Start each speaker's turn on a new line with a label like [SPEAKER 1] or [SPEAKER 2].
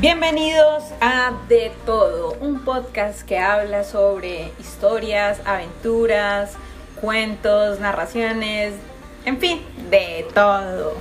[SPEAKER 1] Bienvenidos a De Todo, un podcast que habla sobre historias, aventuras, cuentos, narraciones, en fin, de todo.